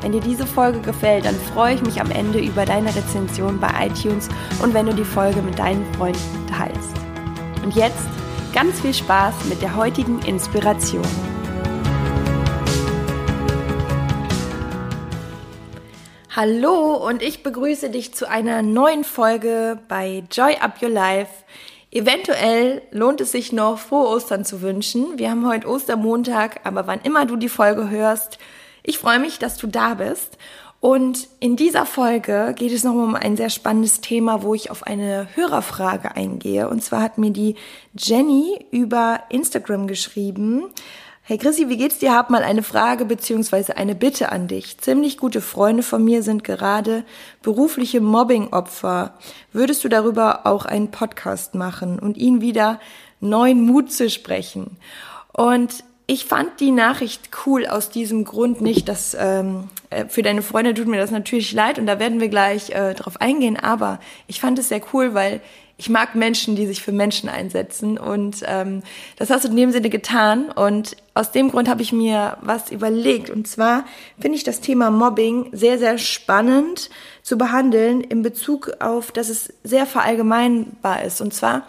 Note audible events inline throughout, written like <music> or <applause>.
Wenn dir diese Folge gefällt, dann freue ich mich am Ende über deine Rezension bei iTunes und wenn du die Folge mit deinen Freunden teilst. Und jetzt Ganz viel Spaß mit der heutigen Inspiration. Hallo und ich begrüße dich zu einer neuen Folge bei Joy Up Your Life. Eventuell lohnt es sich noch, frohe Ostern zu wünschen. Wir haben heute Ostermontag, aber wann immer du die Folge hörst, ich freue mich, dass du da bist. Und in dieser Folge geht es noch um ein sehr spannendes Thema, wo ich auf eine Hörerfrage eingehe. Und zwar hat mir die Jenny über Instagram geschrieben. Hey Chrissy, wie geht's dir? Hab mal eine Frage beziehungsweise eine Bitte an dich. Ziemlich gute Freunde von mir sind gerade berufliche Mobbing-Opfer. Würdest du darüber auch einen Podcast machen und ihnen wieder neuen Mut zu sprechen? Und ich fand die Nachricht cool aus diesem Grund nicht, dass ähm, äh, für deine Freunde tut mir das natürlich leid und da werden wir gleich äh, drauf eingehen, aber ich fand es sehr cool, weil ich mag Menschen, die sich für Menschen einsetzen und ähm, das hast du in dem Sinne getan und aus dem Grund habe ich mir was überlegt und zwar finde ich das Thema Mobbing sehr, sehr spannend zu behandeln in Bezug auf, dass es sehr verallgemeinbar ist und zwar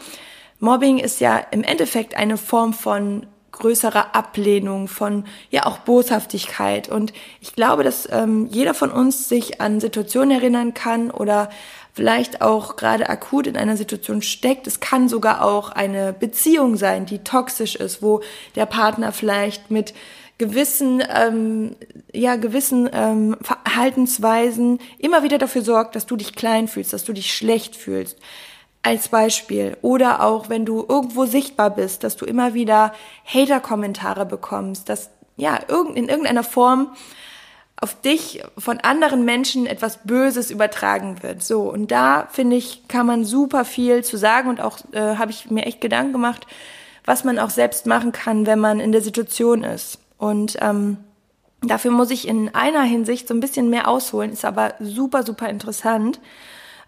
Mobbing ist ja im Endeffekt eine Form von größere Ablehnung, von ja auch Boshaftigkeit. Und ich glaube, dass ähm, jeder von uns sich an Situationen erinnern kann oder vielleicht auch gerade akut in einer Situation steckt. Es kann sogar auch eine Beziehung sein, die toxisch ist, wo der Partner vielleicht mit gewissen, ähm, ja, gewissen ähm, Verhaltensweisen immer wieder dafür sorgt, dass du dich klein fühlst, dass du dich schlecht fühlst als Beispiel. Oder auch, wenn du irgendwo sichtbar bist, dass du immer wieder Hater-Kommentare bekommst, dass ja in irgendeiner Form auf dich von anderen Menschen etwas Böses übertragen wird. So, und da finde ich, kann man super viel zu sagen und auch äh, habe ich mir echt Gedanken gemacht, was man auch selbst machen kann, wenn man in der Situation ist. Und ähm, dafür muss ich in einer Hinsicht so ein bisschen mehr ausholen, ist aber super, super interessant.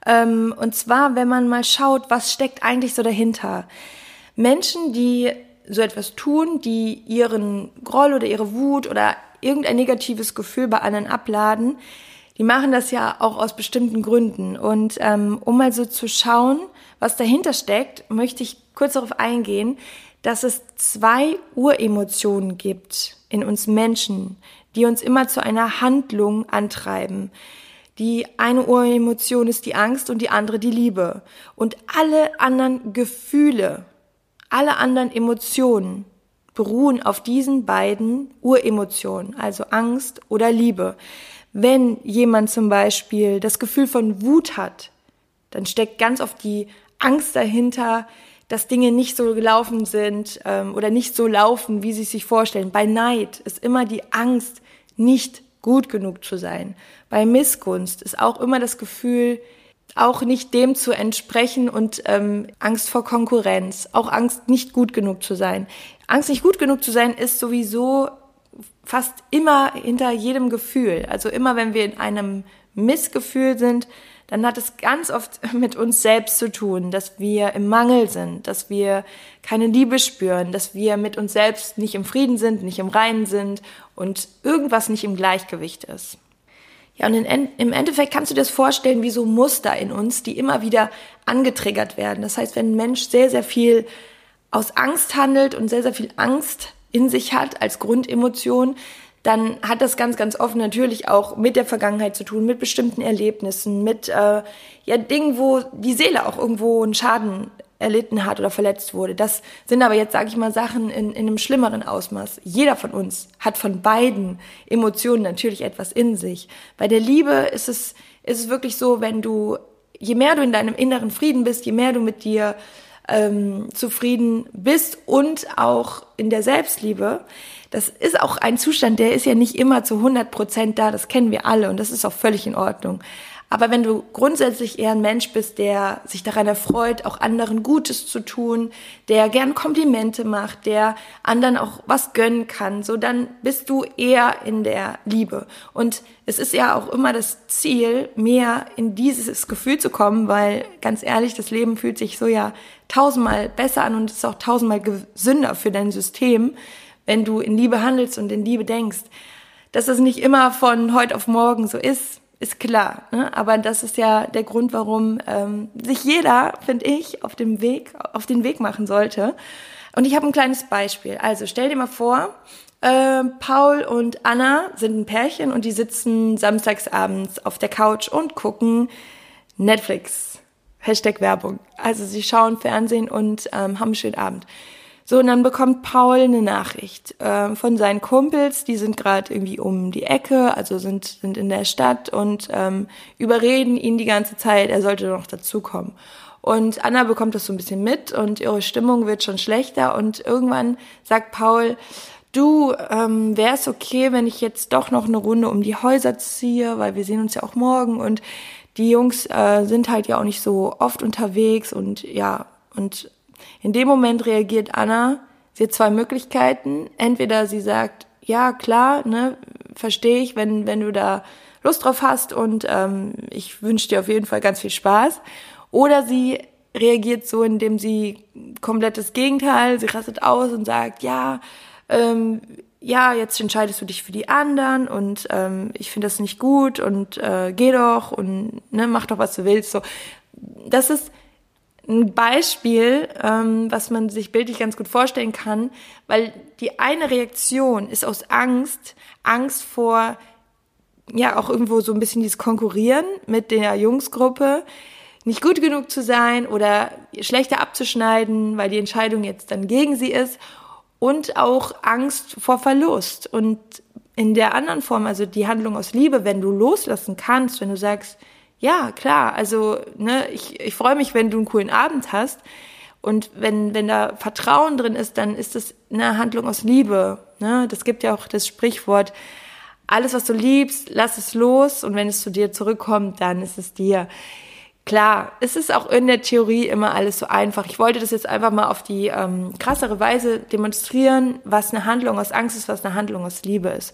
Ähm, und zwar, wenn man mal schaut, was steckt eigentlich so dahinter. Menschen, die so etwas tun, die ihren Groll oder ihre Wut oder irgendein negatives Gefühl bei anderen abladen, die machen das ja auch aus bestimmten Gründen. Und ähm, um mal so zu schauen, was dahinter steckt, möchte ich kurz darauf eingehen, dass es zwei Uremotionen gibt in uns Menschen, die uns immer zu einer Handlung antreiben. Die eine Uremotion ist die Angst und die andere die Liebe. Und alle anderen Gefühle, alle anderen Emotionen beruhen auf diesen beiden Uremotionen, also Angst oder Liebe. Wenn jemand zum Beispiel das Gefühl von Wut hat, dann steckt ganz oft die Angst dahinter, dass Dinge nicht so gelaufen sind ähm, oder nicht so laufen, wie sie sich vorstellen. Bei Neid ist immer die Angst, nicht gut genug zu sein. Bei Missgunst ist auch immer das Gefühl, auch nicht dem zu entsprechen und ähm, Angst vor Konkurrenz, auch Angst, nicht gut genug zu sein. Angst, nicht gut genug zu sein, ist sowieso fast immer hinter jedem Gefühl. Also immer, wenn wir in einem Missgefühl sind, dann hat es ganz oft <laughs> mit uns selbst zu tun, dass wir im Mangel sind, dass wir keine Liebe spüren, dass wir mit uns selbst nicht im Frieden sind, nicht im Reinen sind und irgendwas nicht im Gleichgewicht ist. Ja, und in, im Endeffekt kannst du dir das vorstellen wie so Muster in uns, die immer wieder angetriggert werden. Das heißt, wenn ein Mensch sehr, sehr viel aus Angst handelt und sehr, sehr viel Angst in sich hat als Grundemotion, dann hat das ganz, ganz oft natürlich auch mit der Vergangenheit zu tun, mit bestimmten Erlebnissen, mit äh, ja Dingen, wo die Seele auch irgendwo einen Schaden erlitten hat oder verletzt wurde. Das sind aber jetzt, sage ich mal, Sachen in, in einem schlimmeren Ausmaß. Jeder von uns hat von beiden Emotionen natürlich etwas in sich. Bei der Liebe ist es, ist es wirklich so, wenn du, je mehr du in deinem inneren Frieden bist, je mehr du mit dir ähm, zufrieden bist und auch in der Selbstliebe, das ist auch ein Zustand, der ist ja nicht immer zu 100 Prozent da, das kennen wir alle und das ist auch völlig in Ordnung. Aber wenn du grundsätzlich eher ein Mensch bist, der sich daran erfreut, auch anderen Gutes zu tun, der gern Komplimente macht, der anderen auch was gönnen kann, so dann bist du eher in der Liebe. Und es ist ja auch immer das Ziel, mehr in dieses Gefühl zu kommen, weil ganz ehrlich, das Leben fühlt sich so ja tausendmal besser an und ist auch tausendmal gesünder für dein System, wenn du in Liebe handelst und in Liebe denkst. Dass es nicht immer von heute auf morgen so ist, ist klar. Ne? Aber das ist ja der Grund, warum ähm, sich jeder, finde ich, auf dem Weg, auf den Weg machen sollte. Und ich habe ein kleines Beispiel. Also stell dir mal vor, äh, Paul und Anna sind ein Pärchen und die sitzen samstagsabends auf der Couch und gucken Netflix. Hashtag Werbung. Also sie schauen Fernsehen und ähm, haben einen schönen Abend. So, und dann bekommt Paul eine Nachricht äh, von seinen Kumpels, die sind gerade irgendwie um die Ecke, also sind, sind in der Stadt und ähm, überreden ihn die ganze Zeit, er sollte noch dazukommen. Und Anna bekommt das so ein bisschen mit und ihre Stimmung wird schon schlechter und irgendwann sagt Paul, du, ähm, wäre es okay, wenn ich jetzt doch noch eine Runde um die Häuser ziehe, weil wir sehen uns ja auch morgen und die Jungs äh, sind halt ja auch nicht so oft unterwegs und ja, und in dem Moment reagiert Anna, sie hat zwei Möglichkeiten. Entweder sie sagt, ja klar, ne, verstehe ich, wenn, wenn du da Lust drauf hast und ähm, ich wünsche dir auf jeden Fall ganz viel Spaß. Oder sie reagiert so, indem sie komplettes Gegenteil, sie rastet aus und sagt, ja, ähm, ja, jetzt entscheidest du dich für die anderen und ähm, ich finde das nicht gut und äh, geh doch und ne, mach doch, was du willst. So, das ist ein Beispiel, ähm, was man sich bildlich ganz gut vorstellen kann, weil die eine Reaktion ist aus Angst, Angst vor, ja, auch irgendwo so ein bisschen dieses Konkurrieren mit der Jungsgruppe, nicht gut genug zu sein oder schlechter abzuschneiden, weil die Entscheidung jetzt dann gegen sie ist und auch Angst vor Verlust. Und in der anderen Form, also die Handlung aus Liebe, wenn du loslassen kannst, wenn du sagst, ja, klar. Also, ne, ich, ich freue mich, wenn du einen coolen Abend hast. Und wenn, wenn da Vertrauen drin ist, dann ist das eine Handlung aus Liebe. Ne? Das gibt ja auch das Sprichwort, alles, was du liebst, lass es los. Und wenn es zu dir zurückkommt, dann ist es dir. Klar, es ist auch in der Theorie immer alles so einfach. Ich wollte das jetzt einfach mal auf die ähm, krassere Weise demonstrieren, was eine Handlung aus Angst ist, was eine Handlung aus Liebe ist.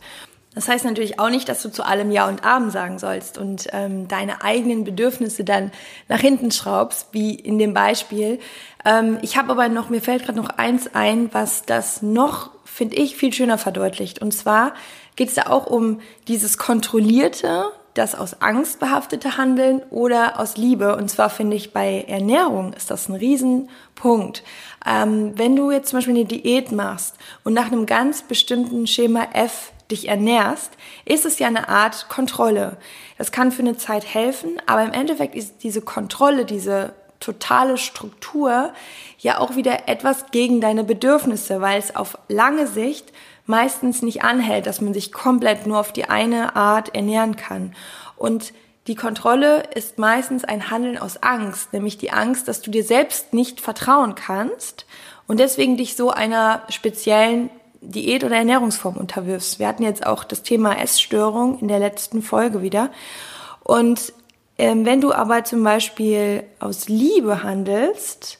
Das heißt natürlich auch nicht, dass du zu allem Ja und Abend sagen sollst und ähm, deine eigenen Bedürfnisse dann nach hinten schraubst, wie in dem Beispiel. Ähm, ich habe aber noch, mir fällt gerade noch eins ein, was das noch, finde ich, viel schöner verdeutlicht. Und zwar geht es da auch um dieses kontrollierte, das aus Angst behaftete Handeln oder aus Liebe. Und zwar finde ich bei Ernährung ist das ein Riesenpunkt. Ähm, wenn du jetzt zum Beispiel eine Diät machst und nach einem ganz bestimmten Schema F dich ernährst, ist es ja eine Art Kontrolle. Das kann für eine Zeit helfen, aber im Endeffekt ist diese Kontrolle, diese totale Struktur ja auch wieder etwas gegen deine Bedürfnisse, weil es auf lange Sicht meistens nicht anhält, dass man sich komplett nur auf die eine Art ernähren kann. Und die Kontrolle ist meistens ein Handeln aus Angst, nämlich die Angst, dass du dir selbst nicht vertrauen kannst und deswegen dich so einer speziellen Diät- oder Ernährungsform unterwirfst. Wir hatten jetzt auch das Thema Essstörung in der letzten Folge wieder. Und ähm, wenn du aber zum Beispiel aus Liebe handelst,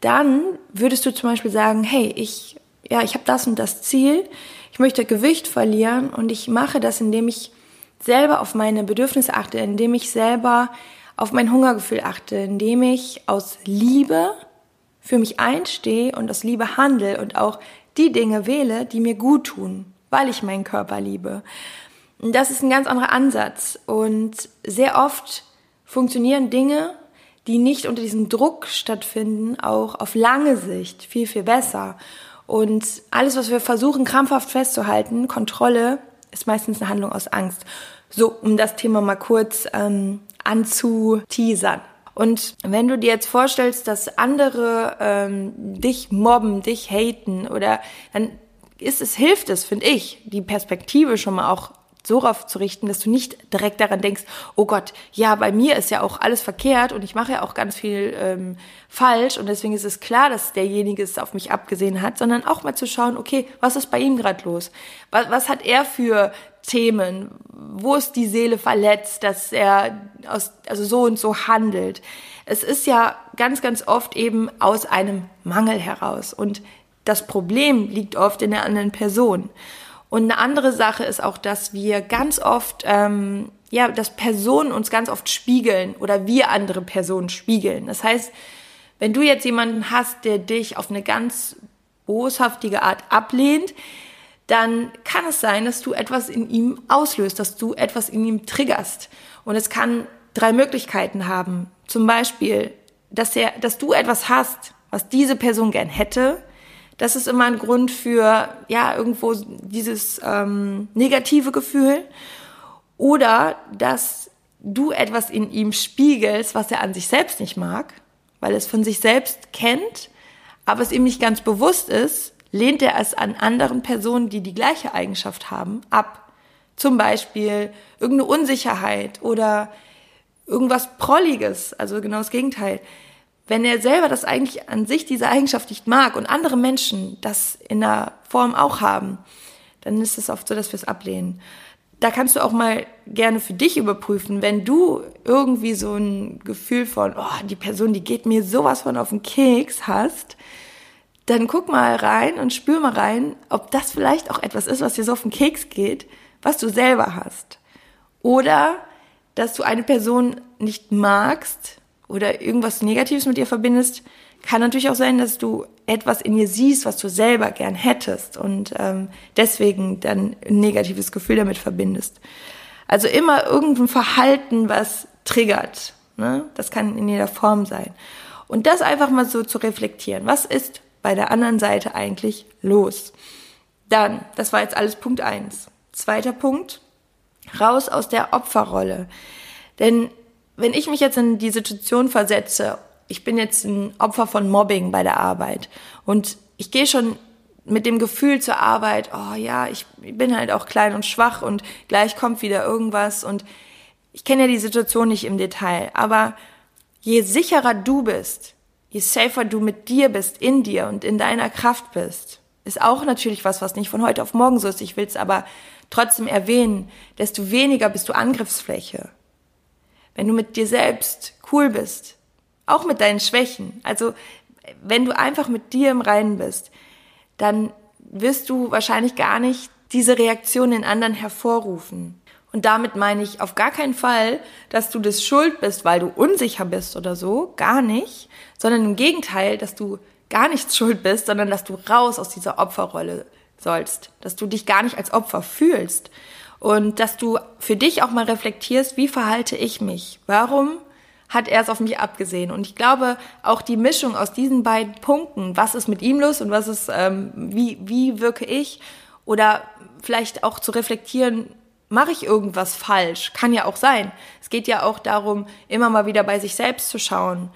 dann würdest du zum Beispiel sagen, hey, ich, ja, ich habe das und das Ziel, ich möchte Gewicht verlieren und ich mache das, indem ich selber auf meine Bedürfnisse achte, indem ich selber auf mein Hungergefühl achte, indem ich aus Liebe für mich einstehe und aus Liebe handle und auch die Dinge wähle, die mir gut tun, weil ich meinen Körper liebe. Das ist ein ganz anderer Ansatz und sehr oft funktionieren Dinge, die nicht unter diesem Druck stattfinden, auch auf lange Sicht viel, viel besser. Und alles, was wir versuchen, krampfhaft festzuhalten, Kontrolle, ist meistens eine Handlung aus Angst. So, um das Thema mal kurz ähm, anzuteasern. Und wenn du dir jetzt vorstellst, dass andere ähm, dich mobben, dich haten oder dann ist es, hilft es, finde ich, die Perspektive schon mal auch so richten, dass du nicht direkt daran denkst, oh Gott, ja, bei mir ist ja auch alles verkehrt und ich mache ja auch ganz viel ähm, falsch und deswegen ist es klar, dass derjenige es auf mich abgesehen hat, sondern auch mal zu schauen, okay, was ist bei ihm gerade los? Was, was hat er für Themen? Wo ist die Seele verletzt, dass er aus, also so und so handelt? Es ist ja ganz, ganz oft eben aus einem Mangel heraus und das Problem liegt oft in der anderen Person. Und eine andere Sache ist auch, dass wir ganz oft, ähm, ja, dass Personen uns ganz oft spiegeln oder wir andere Personen spiegeln. Das heißt, wenn du jetzt jemanden hast, der dich auf eine ganz boshaftige Art ablehnt, dann kann es sein, dass du etwas in ihm auslöst, dass du etwas in ihm triggerst. Und es kann drei Möglichkeiten haben. Zum Beispiel, dass er, dass du etwas hast, was diese Person gern hätte, das ist immer ein Grund für, ja, irgendwo dieses ähm, negative Gefühl. Oder dass du etwas in ihm spiegelst, was er an sich selbst nicht mag, weil es von sich selbst kennt, aber es ihm nicht ganz bewusst ist, lehnt er es an anderen Personen, die die gleiche Eigenschaft haben, ab. Zum Beispiel irgendeine Unsicherheit oder irgendwas Prolliges, also genau das Gegenteil wenn er selber das eigentlich an sich diese Eigenschaft nicht mag und andere Menschen das in der Form auch haben, dann ist es oft so, dass wir es ablehnen. Da kannst du auch mal gerne für dich überprüfen, wenn du irgendwie so ein Gefühl von, oh, die Person, die geht mir sowas von auf den Keks hast, dann guck mal rein und spür mal rein, ob das vielleicht auch etwas ist, was dir so auf den Keks geht, was du selber hast. Oder dass du eine Person nicht magst, oder irgendwas Negatives mit ihr verbindest, kann natürlich auch sein, dass du etwas in ihr siehst, was du selber gern hättest und ähm, deswegen dann ein negatives Gefühl damit verbindest. Also immer irgendein Verhalten, was triggert. Ne? Das kann in jeder Form sein. Und das einfach mal so zu reflektieren. Was ist bei der anderen Seite eigentlich los? Dann, das war jetzt alles Punkt eins. Zweiter Punkt, raus aus der Opferrolle. Denn wenn ich mich jetzt in die Situation versetze, ich bin jetzt ein Opfer von Mobbing bei der Arbeit und ich gehe schon mit dem Gefühl zur Arbeit, oh ja, ich bin halt auch klein und schwach und gleich kommt wieder irgendwas und ich kenne ja die Situation nicht im Detail, aber je sicherer du bist, je safer du mit dir bist, in dir und in deiner Kraft bist, ist auch natürlich was, was nicht von heute auf morgen so ist. Ich will es aber trotzdem erwähnen, desto weniger bist du Angriffsfläche wenn du mit dir selbst cool bist, auch mit deinen Schwächen, also wenn du einfach mit dir im Reinen bist, dann wirst du wahrscheinlich gar nicht diese Reaktion in anderen hervorrufen. Und damit meine ich auf gar keinen Fall, dass du das schuld bist, weil du unsicher bist oder so, gar nicht, sondern im Gegenteil, dass du gar nichts schuld bist, sondern dass du raus aus dieser Opferrolle sollst, dass du dich gar nicht als Opfer fühlst, und dass du für dich auch mal reflektierst, wie verhalte ich mich? Warum hat er es auf mich abgesehen? Und ich glaube, auch die Mischung aus diesen beiden Punkten, was ist mit ihm los und was ist, ähm, wie, wie wirke ich? Oder vielleicht auch zu reflektieren, mache ich irgendwas falsch? Kann ja auch sein. Es geht ja auch darum, immer mal wieder bei sich selbst zu schauen,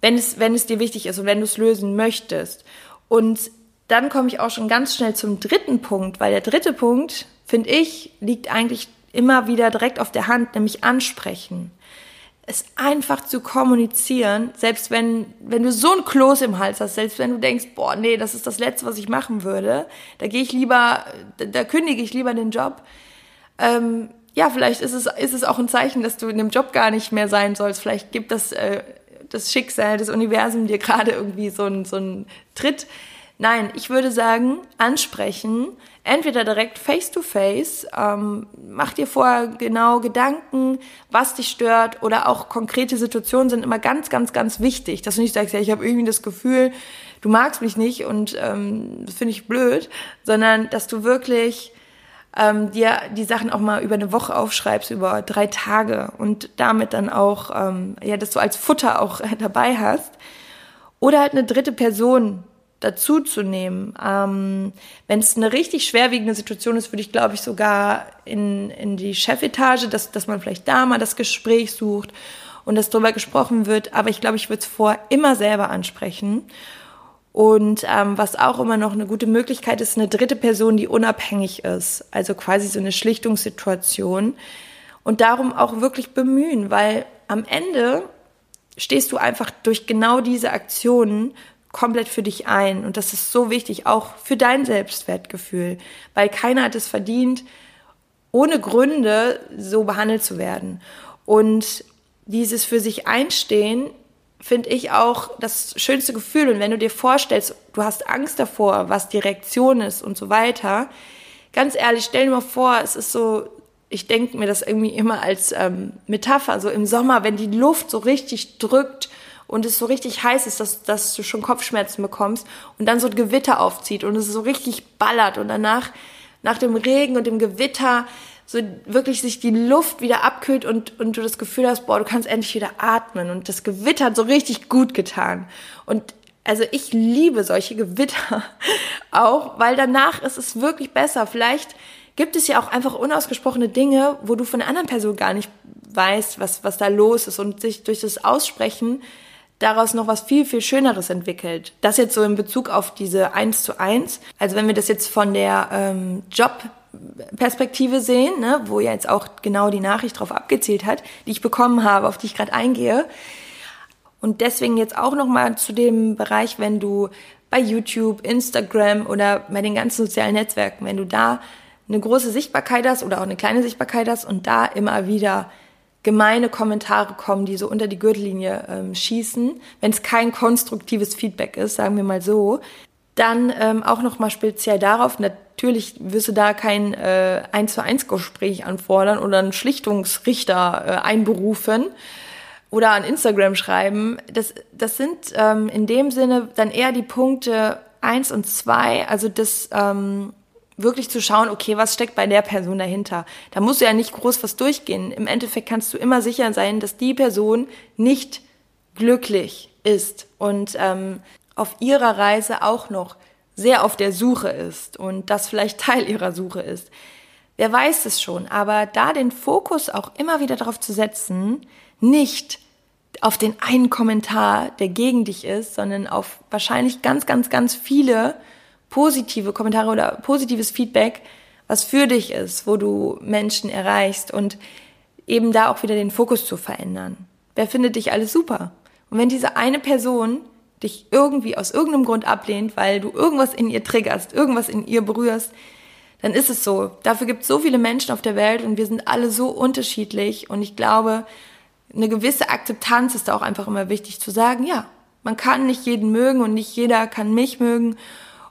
wenn es, wenn es dir wichtig ist und wenn du es lösen möchtest. Und dann komme ich auch schon ganz schnell zum dritten Punkt, weil der dritte Punkt, finde ich, liegt eigentlich immer wieder direkt auf der Hand, nämlich ansprechen. Es einfach zu kommunizieren, selbst wenn, wenn du so ein Kloß im Hals hast, selbst wenn du denkst, boah, nee, das ist das Letzte, was ich machen würde, da gehe ich lieber, da, da, kündige ich lieber den Job. Ähm, ja, vielleicht ist es, ist es auch ein Zeichen, dass du in dem Job gar nicht mehr sein sollst. Vielleicht gibt das, äh, das Schicksal, das Universum dir gerade irgendwie so einen so einen Tritt. Nein, ich würde sagen, ansprechen, entweder direkt face to face, ähm, mach dir vorher genau Gedanken, was dich stört oder auch konkrete Situationen sind immer ganz, ganz, ganz wichtig, dass du nicht sagst, ja, ich habe irgendwie das Gefühl, du magst mich nicht und ähm, das finde ich blöd, sondern dass du wirklich ähm, dir die Sachen auch mal über eine Woche aufschreibst, über drei Tage und damit dann auch, ähm, ja, dass du als Futter auch <laughs> dabei hast. Oder halt eine dritte Person, dazu zu nehmen. Ähm, Wenn es eine richtig schwerwiegende Situation ist, würde ich, glaube ich, sogar in, in die Chefetage, dass, dass man vielleicht da mal das Gespräch sucht und dass darüber gesprochen wird. Aber ich glaube, ich würde es vor immer selber ansprechen. Und ähm, was auch immer noch eine gute Möglichkeit ist, eine dritte Person, die unabhängig ist. Also quasi so eine Schlichtungssituation. Und darum auch wirklich bemühen, weil am Ende stehst du einfach durch genau diese Aktionen komplett für dich ein. Und das ist so wichtig, auch für dein Selbstwertgefühl, weil keiner hat es verdient, ohne Gründe so behandelt zu werden. Und dieses für sich einstehen, finde ich auch das schönste Gefühl. Und wenn du dir vorstellst, du hast Angst davor, was die Reaktion ist und so weiter, ganz ehrlich, stell dir mal vor, es ist so, ich denke mir das irgendwie immer als ähm, Metapher, so im Sommer, wenn die Luft so richtig drückt und es so richtig heiß ist, dass, dass du schon Kopfschmerzen bekommst und dann so ein Gewitter aufzieht und es so richtig ballert und danach, nach dem Regen und dem Gewitter, so wirklich sich die Luft wieder abkühlt und, und du das Gefühl hast, boah, du kannst endlich wieder atmen und das Gewitter hat so richtig gut getan. Und also ich liebe solche Gewitter <laughs> auch, weil danach ist es wirklich besser. Vielleicht gibt es ja auch einfach unausgesprochene Dinge, wo du von der anderen Person gar nicht weißt, was, was da los ist und sich durch das Aussprechen daraus noch was viel, viel Schöneres entwickelt. Das jetzt so in Bezug auf diese Eins zu Eins. Also wenn wir das jetzt von der ähm, Jobperspektive sehen, ne, wo ja jetzt auch genau die Nachricht darauf abgezielt hat, die ich bekommen habe, auf die ich gerade eingehe. Und deswegen jetzt auch nochmal zu dem Bereich, wenn du bei YouTube, Instagram oder bei den ganzen sozialen Netzwerken, wenn du da eine große Sichtbarkeit hast oder auch eine kleine Sichtbarkeit hast und da immer wieder gemeine Kommentare kommen, die so unter die Gürtellinie ähm, schießen, wenn es kein konstruktives Feedback ist, sagen wir mal so, dann ähm, auch noch mal speziell darauf, natürlich wirst du da kein äh, 1 zu 1 Gespräch anfordern oder einen Schlichtungsrichter äh, einberufen oder an Instagram schreiben. Das, das sind ähm, in dem Sinne dann eher die Punkte eins und zwei, also das ähm, wirklich zu schauen, okay, was steckt bei der Person dahinter? Da musst du ja nicht groß was durchgehen. Im Endeffekt kannst du immer sicher sein, dass die Person nicht glücklich ist und ähm, auf ihrer Reise auch noch sehr auf der Suche ist und das vielleicht <laughs> Teil ihrer Suche ist. Wer weiß es schon, aber da den Fokus auch immer wieder darauf zu setzen, nicht auf den einen Kommentar, der gegen dich ist, sondern auf wahrscheinlich ganz, ganz, ganz viele positive Kommentare oder positives Feedback, was für dich ist, wo du Menschen erreichst und eben da auch wieder den Fokus zu verändern. Wer findet dich alles super? Und wenn diese eine Person dich irgendwie aus irgendeinem Grund ablehnt, weil du irgendwas in ihr triggerst, irgendwas in ihr berührst, dann ist es so. Dafür gibt es so viele Menschen auf der Welt und wir sind alle so unterschiedlich und ich glaube, eine gewisse Akzeptanz ist da auch einfach immer wichtig zu sagen, ja, man kann nicht jeden mögen und nicht jeder kann mich mögen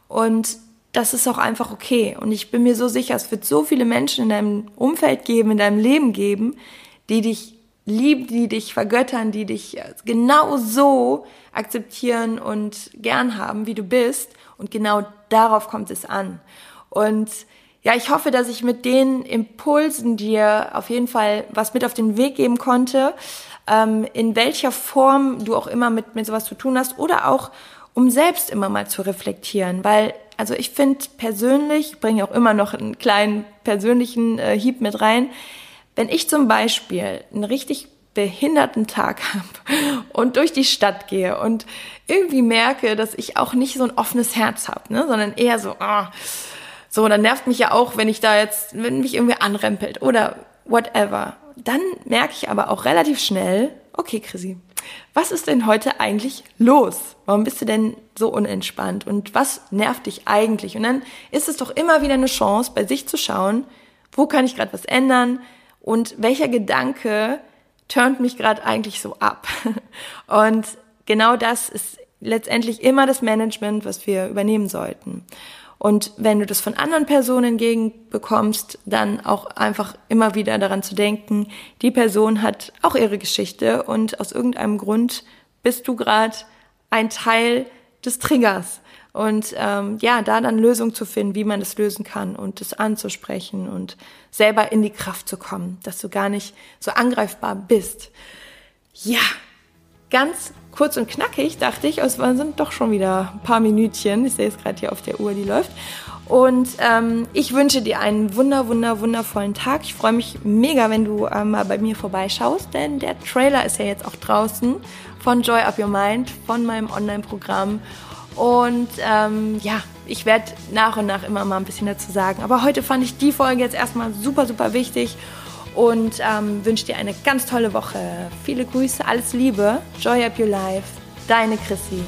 und das ist auch einfach okay. Und ich bin mir so sicher, es wird so viele Menschen in deinem Umfeld geben, in deinem Leben geben, die dich lieben, die dich vergöttern, die dich genau so akzeptieren und gern haben, wie du bist. Und genau darauf kommt es an. Und ja, ich hoffe, dass ich mit den Impulsen dir auf jeden Fall was mit auf den Weg geben konnte, ähm, in welcher Form du auch immer mit, mit sowas zu tun hast oder auch um selbst immer mal zu reflektieren, weil also ich finde persönlich, ich bringe auch immer noch einen kleinen persönlichen äh, Hieb mit rein, wenn ich zum Beispiel einen richtig behinderten Tag <laughs> habe und durch die Stadt gehe und irgendwie merke, dass ich auch nicht so ein offenes Herz habe, ne, sondern eher so, ah, so, dann nervt mich ja auch, wenn ich da jetzt, wenn mich irgendwie anrempelt oder whatever. Dann merke ich aber auch relativ schnell, okay, Chrissy, was ist denn heute eigentlich los? Warum bist du denn so unentspannt? Und was nervt dich eigentlich? Und dann ist es doch immer wieder eine Chance, bei sich zu schauen, wo kann ich gerade was ändern und welcher Gedanke turnt mich gerade eigentlich so ab? <laughs> Und genau das ist letztendlich immer das Management, was wir übernehmen sollten. Und wenn du das von anderen Personen entgegenbekommst, dann auch einfach immer wieder daran zu denken, die Person hat auch ihre Geschichte und aus irgendeinem Grund bist du gerade ein Teil des Triggers. Und ähm, ja, da dann Lösungen zu finden, wie man das lösen kann und das anzusprechen und selber in die Kraft zu kommen, dass du gar nicht so angreifbar bist. Ja, ganz kurz und knackig, dachte ich. Es sind doch schon wieder ein paar Minütchen. Ich sehe es gerade hier auf der Uhr, die läuft. Und ähm, ich wünsche dir einen wunder, wunder, wundervollen Tag. Ich freue mich mega, wenn du ähm, mal bei mir vorbeischaust, denn der Trailer ist ja jetzt auch draußen von Joy Up Your Mind, von meinem Online-Programm. Und ähm, ja, ich werde nach und nach immer mal ein bisschen dazu sagen. Aber heute fand ich die Folge jetzt erstmal super, super wichtig und ähm, wünsche dir eine ganz tolle Woche. Viele Grüße, alles Liebe. Joy up your life. Deine Chrissy.